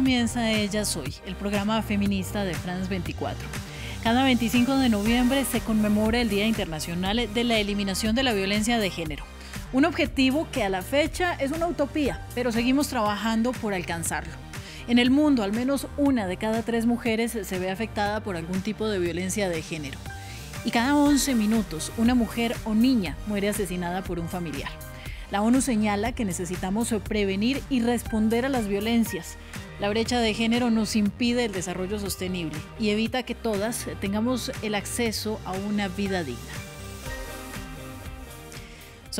Comienza Ella Soy, el programa feminista de France 24. Cada 25 de noviembre se conmemora el Día Internacional de la Eliminación de la Violencia de Género. Un objetivo que a la fecha es una utopía, pero seguimos trabajando por alcanzarlo. En el mundo, al menos una de cada tres mujeres se ve afectada por algún tipo de violencia de género. Y cada 11 minutos, una mujer o niña muere asesinada por un familiar. La ONU señala que necesitamos prevenir y responder a las violencias. La brecha de género nos impide el desarrollo sostenible y evita que todas tengamos el acceso a una vida digna.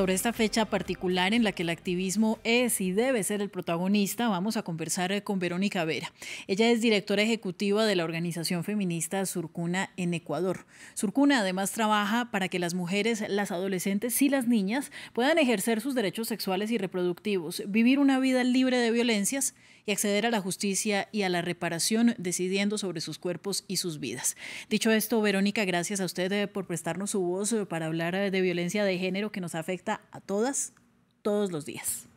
Sobre esta fecha particular en la que el activismo es y debe ser el protagonista, vamos a conversar con Verónica Vera. Ella es directora ejecutiva de la organización feminista Surcuna en Ecuador. Surcuna además trabaja para que las mujeres, las adolescentes y las niñas puedan ejercer sus derechos sexuales y reproductivos, vivir una vida libre de violencias y acceder a la justicia y a la reparación decidiendo sobre sus cuerpos y sus vidas. Dicho esto, Verónica, gracias a usted eh, por prestarnos su voz eh, para hablar eh, de violencia de género que nos afecta a todas, todos los días.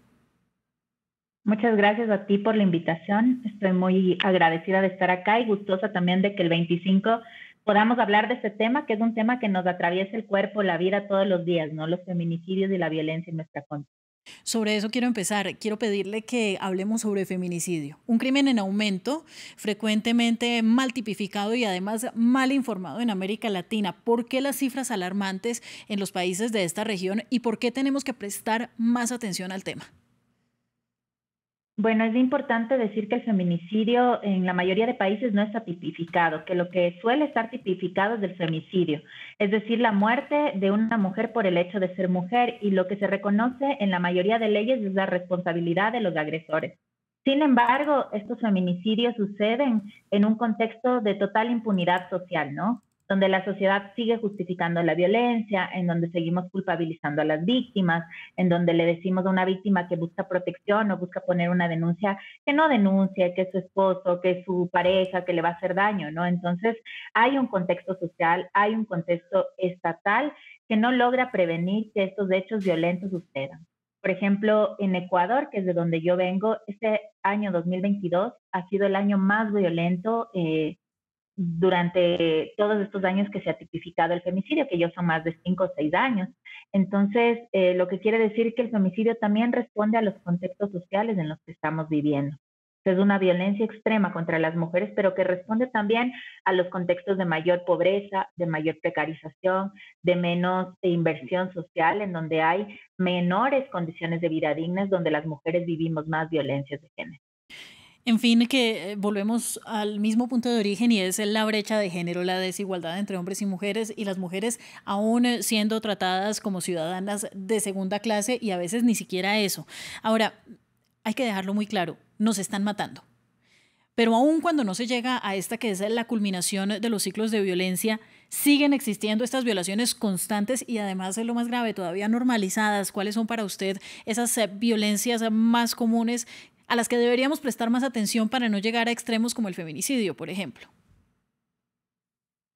Muchas gracias a ti por la invitación. Estoy muy agradecida de estar acá y gustosa también de que el 25 podamos hablar de este tema, que es un tema que nos atraviesa el cuerpo, la vida todos los días, ¿no? Los feminicidios y la violencia en nuestra contra. Sobre eso quiero empezar. Quiero pedirle que hablemos sobre feminicidio, un crimen en aumento, frecuentemente mal tipificado y además mal informado en América Latina. ¿Por qué las cifras alarmantes en los países de esta región y por qué tenemos que prestar más atención al tema? Bueno, es importante decir que el feminicidio en la mayoría de países no está tipificado, que lo que suele estar tipificado es el femicidio, es decir, la muerte de una mujer por el hecho de ser mujer y lo que se reconoce en la mayoría de leyes es la responsabilidad de los agresores. Sin embargo, estos feminicidios suceden en un contexto de total impunidad social, ¿no? Donde la sociedad sigue justificando la violencia, en donde seguimos culpabilizando a las víctimas, en donde le decimos a una víctima que busca protección o busca poner una denuncia que no denuncia, que es su esposo, que es su pareja, que le va a hacer daño, ¿no? Entonces, hay un contexto social, hay un contexto estatal que no logra prevenir que estos hechos violentos sucedan. Por ejemplo, en Ecuador, que es de donde yo vengo, este año 2022 ha sido el año más violento eh, durante todos estos años que se ha tipificado el femicidio, que ya son más de cinco o seis años. Entonces, eh, lo que quiere decir que el femicidio también responde a los contextos sociales en los que estamos viviendo. Es una violencia extrema contra las mujeres, pero que responde también a los contextos de mayor pobreza, de mayor precarización, de menos inversión social, en donde hay menores condiciones de vida dignas, donde las mujeres vivimos más violencias de género. En fin, que eh, volvemos al mismo punto de origen y es la brecha de género, la desigualdad entre hombres y mujeres y las mujeres aún eh, siendo tratadas como ciudadanas de segunda clase y a veces ni siquiera eso. Ahora, hay que dejarlo muy claro, nos están matando. Pero aún cuando no se llega a esta que es la culminación de los ciclos de violencia, siguen existiendo estas violaciones constantes y además es lo más grave, todavía normalizadas. ¿Cuáles son para usted esas eh, violencias más comunes a las que deberíamos prestar más atención para no llegar a extremos como el feminicidio, por ejemplo?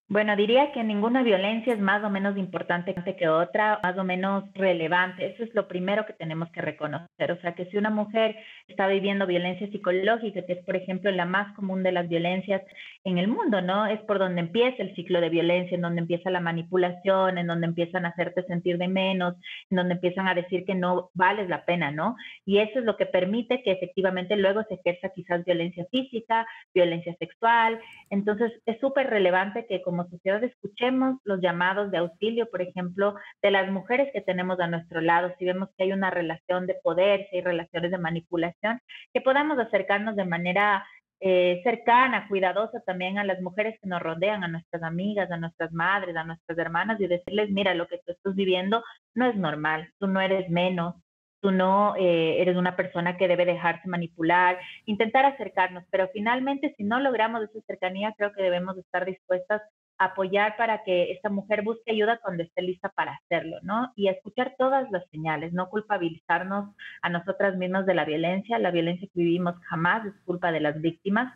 Bueno, diría que ninguna violencia es más o menos importante que otra, más o menos relevante. Eso es lo primero que tenemos que reconocer. O sea, que si una mujer está viviendo violencia psicológica, que es, por ejemplo, la más común de las violencias en el mundo, ¿no? Es por donde empieza el ciclo de violencia, en donde empieza la manipulación, en donde empiezan a hacerte sentir de menos, en donde empiezan a decir que no vales la pena, ¿no? Y eso es lo que permite que efectivamente luego se ejerza quizás violencia física, violencia sexual. Entonces, es súper relevante que como como sociedad escuchemos los llamados de auxilio, por ejemplo, de las mujeres que tenemos a nuestro lado, si vemos que hay una relación de poder, si hay relaciones de manipulación, que podamos acercarnos de manera eh, cercana, cuidadosa también a las mujeres que nos rodean, a nuestras amigas, a nuestras madres, a nuestras hermanas y decirles, mira, lo que tú estás viviendo no es normal, tú no eres menos, tú no eh, eres una persona que debe dejarse manipular, intentar acercarnos, pero finalmente si no logramos esa cercanía, creo que debemos estar dispuestas apoyar para que esta mujer busque ayuda cuando esté lista para hacerlo, ¿no? Y escuchar todas las señales, no culpabilizarnos a nosotras mismas de la violencia. La violencia que vivimos jamás es culpa de las víctimas.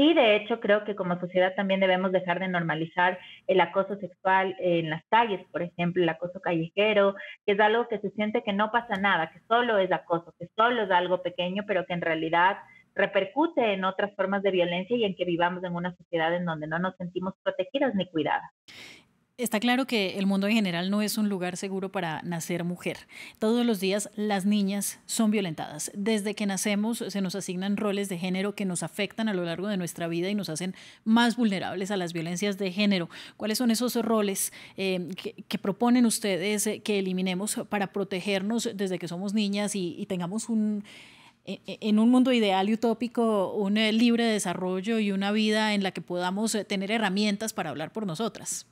Y de hecho creo que como sociedad también debemos dejar de normalizar el acoso sexual en las calles, por ejemplo, el acoso callejero, que es algo que se siente que no pasa nada, que solo es acoso, que solo es algo pequeño, pero que en realidad repercute en otras formas de violencia y en que vivamos en una sociedad en donde no nos sentimos protegidas ni cuidadas. Está claro que el mundo en general no es un lugar seguro para nacer mujer. Todos los días las niñas son violentadas. Desde que nacemos se nos asignan roles de género que nos afectan a lo largo de nuestra vida y nos hacen más vulnerables a las violencias de género. ¿Cuáles son esos roles eh, que, proponen ustedes eh, que eliminemos para protegernos desde que somos niñas y, tengamos un en un mundo ideal y utópico, un eh, libre desarrollo y una vida en la que podamos tener herramientas para hablar por nosotras?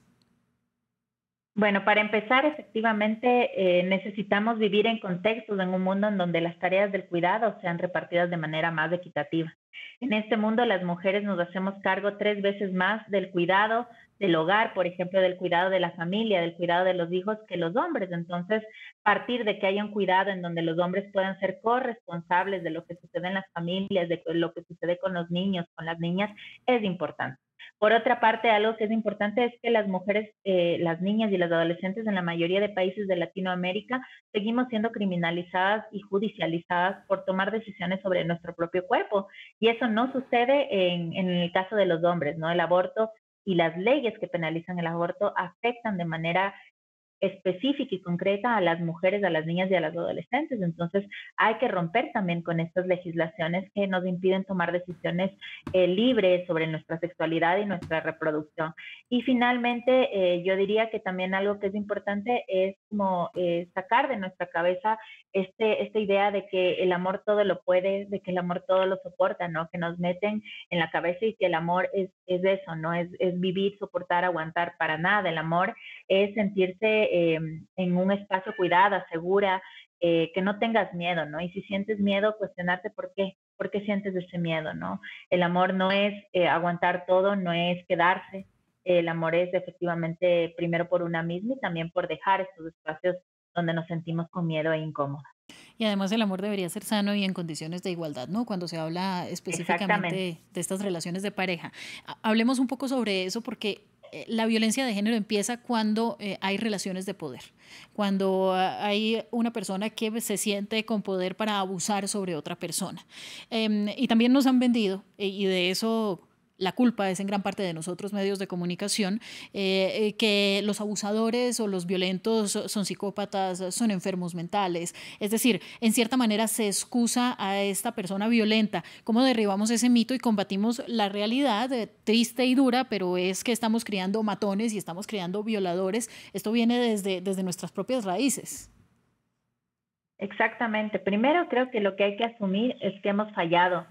Bueno, para empezar, efectivamente, eh, necesitamos vivir en contextos, en un mundo en donde las tareas del cuidado sean repartidas de manera más equitativa. En este mundo, las mujeres nos hacemos cargo tres veces más del cuidado del hogar, por ejemplo, del cuidado de la familia, del cuidado de los hijos que los hombres. Entonces, partir de que haya un cuidado en donde los hombres puedan ser corresponsables de lo que sucede en las familias, de lo que sucede con los niños, con las niñas, es importante. Por otra parte, algo que es importante es que las mujeres, eh, las niñas y las adolescentes en la mayoría de países de Latinoamérica seguimos siendo criminalizadas y judicializadas por tomar decisiones sobre nuestro propio cuerpo. Y eso no sucede en, en el caso de los hombres, ¿no? El aborto y las leyes que penalizan el aborto afectan de manera específica y concreta a las mujeres, a las niñas y a las adolescentes. Entonces, hay que romper también con estas legislaciones que nos impiden tomar decisiones eh, libres sobre nuestra sexualidad y nuestra reproducción. Y finalmente, eh, yo diría que también algo que es importante es como eh, sacar de nuestra cabeza este, esta idea de que el amor todo lo puede, de que el amor todo lo soporta, ¿no? Que nos meten en la cabeza y que el amor es, es eso, ¿no? Es, es vivir, soportar, aguantar para nada. El amor es sentirse eh, en un espacio cuidada, segura, eh, que no tengas miedo, ¿no? Y si sientes miedo, cuestionarte por qué, por qué sientes ese miedo, ¿no? El amor no es eh, aguantar todo, no es quedarse. El amor es efectivamente primero por una misma y también por dejar estos espacios donde nos sentimos con miedo e incómodas. Y además el amor debería ser sano y en condiciones de igualdad, ¿no? Cuando se habla específicamente de estas relaciones de pareja. Hablemos un poco sobre eso porque eh, la violencia de género empieza cuando eh, hay relaciones de poder, cuando ah, hay una persona que se siente con poder para abusar sobre otra persona. Em, y también nos han vendido, eh, y de eso la culpa es en gran parte de nosotros medios de comunicación, eh, eh, que los abusadores o los violentos son psicópatas, son enfermos mentales. Es decir, en cierta manera se excusa a esta persona violenta. ¿Cómo derribamos ese mito y combatimos la realidad eh, triste y dura, pero es que estamos criando matones y estamos criando violadores? Esto viene desde, desde nuestras propias raíces. Exactamente. Primero creo que lo que hay que asumir es que hemos fallado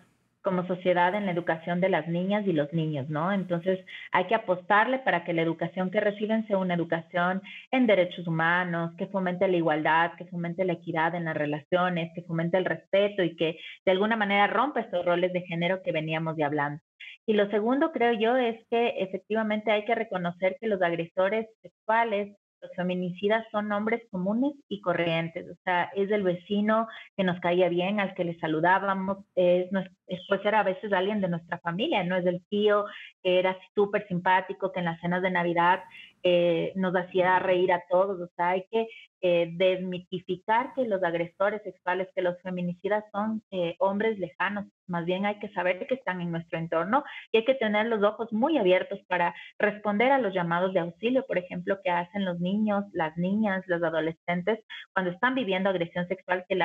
como sociedad en la educación de las niñas y los niños, ¿no? Entonces hay que apostarle para que la educación que reciben sea una educación en derechos humanos, que fomente la igualdad, que fomente la equidad en las relaciones, que fomente el respeto y que de alguna manera rompa estos roles de género que veníamos de hablando. Y lo segundo, creo yo, es que efectivamente hay que reconocer que los agresores sexuales los feminicidas son hombres comunes y corrientes, o sea, es el vecino que nos caía bien, al que le saludábamos, es, puede ser a veces alguien de nuestra familia, no es el tío que era súper simpático, que en las cenas de Navidad eh, nos hacía reír a todos, o sea, hay que eh, desmitificar que los agresores sexuales, que los feminicidas son eh, hombres lejanos, más bien hay que saber que están en nuestro entorno y hay que tener los ojos muy abiertos para responder a los llamados de auxilio, por ejemplo, que hacen los niños, las niñas, los adolescentes cuando están viviendo agresión sexual que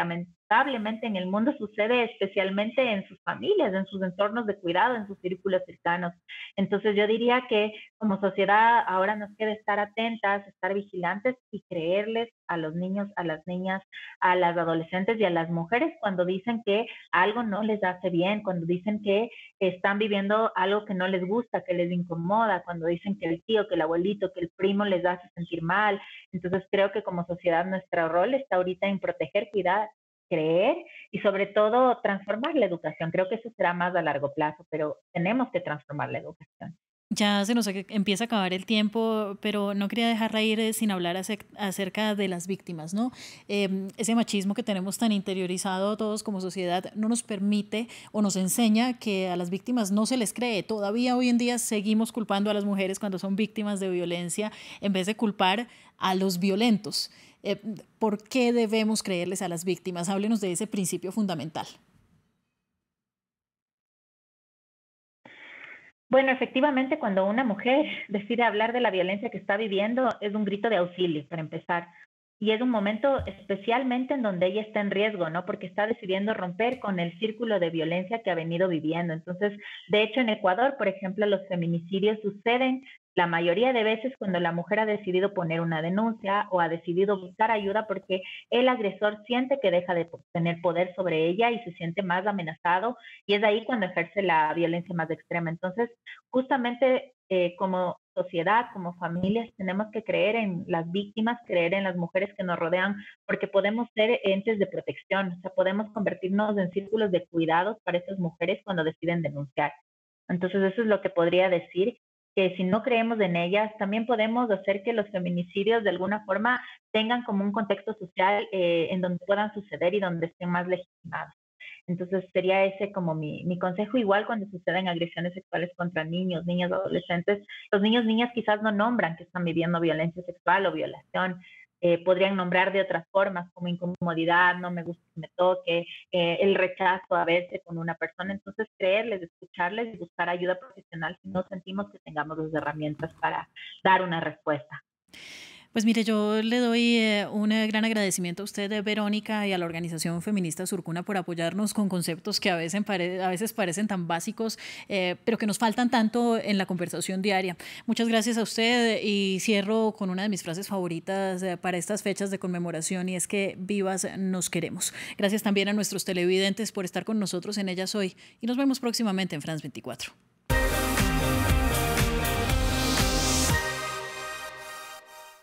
lamentablemente en el mundo sucede especialmente en sus familias, en sus entornos de cuidado, en sus círculos cercanos. Entonces yo diría que como sociedad ahora nos queda estar atentas, estar vigilantes y creerles a los niños, a las niñas, a las adolescentes y a las mujeres cuando dicen que algo no les hace bien, cuando dicen que están viviendo algo que no les gusta, que les incomoda, cuando dicen que el tío, que el abuelito, que el primo les hace sentir mal. Entonces creo que como sociedad nuestro rol está ahorita en proteger, cuidar creer y sobre todo transformar la educación. Creo que eso será más a largo plazo, pero tenemos que transformar la educación. Ya se nos empieza a acabar el tiempo, pero no quería dejar ir eh, sin hablar acerca de las víctimas, ¿no? Em, ese machismo que tenemos tan interiorizado todos como sociedad no nos permite o nos enseña que a las víctimas no se les cree. Todavía hoy en día seguimos culpando a las mujeres cuando son víctimas de violencia en vez de culpar a los violentos. Eh, ¿Por qué debemos creerles a las víctimas? Háblenos de ese principio fundamental. Bueno, efectivamente, cuando una mujer decide hablar de la violencia que está viviendo, es un grito de auxilio, para empezar. Y es un momento especialmente en donde ella está en riesgo, ¿no? Porque está decidiendo romper con el círculo de violencia que ha venido viviendo. Entonces, de hecho, en Ecuador, por ejemplo, los feminicidios suceden la mayoría de veces cuando la mujer ha decidido poner una denuncia o ha decidido buscar ayuda porque el agresor siente que deja de tener poder sobre ella y se siente más amenazado y es ahí cuando ejerce la violencia más extrema. Entonces, justamente eh, como sociedad, como familias, tenemos que creer en las víctimas, creer en las mujeres que nos rodean, porque podemos ser entes de protección, o sea, podemos convertirnos en círculos de cuidados para esas mujeres cuando deciden denunciar. Entonces, eso es lo que podría decir que si no creemos en ellas, también podemos hacer que los feminicidios de alguna forma tengan como un contexto social eh, en donde puedan suceder y donde estén más legitimados. Entonces sería ese como mi, mi consejo, igual cuando suceden agresiones sexuales contra niños, niñas, adolescentes, los niños, niñas quizás no nombran que están viviendo violencia sexual o violación, eh, podrían nombrar de otras formas como incomodidad, no me gusta que me toque, eh, el rechazo a verse con una persona. Entonces, creerles, escucharles y buscar ayuda profesional si no sentimos que tengamos las herramientas para dar una respuesta. Pues mire, yo le doy eh, un eh, gran agradecimiento a usted, Verónica, y a la organización feminista Surcuna por apoyarnos con conceptos que a veces, parecen tan básicos, eh, pero que nos faltan tanto en la conversación diaria. Muchas gracias a usted y cierro con una de mis frases favoritas para estas fechas de conmemoración y es que vivas nos queremos. Gracias también a nuestros televidentes por estar con nosotros en ellas hoy y nos vemos próximamente en France 24.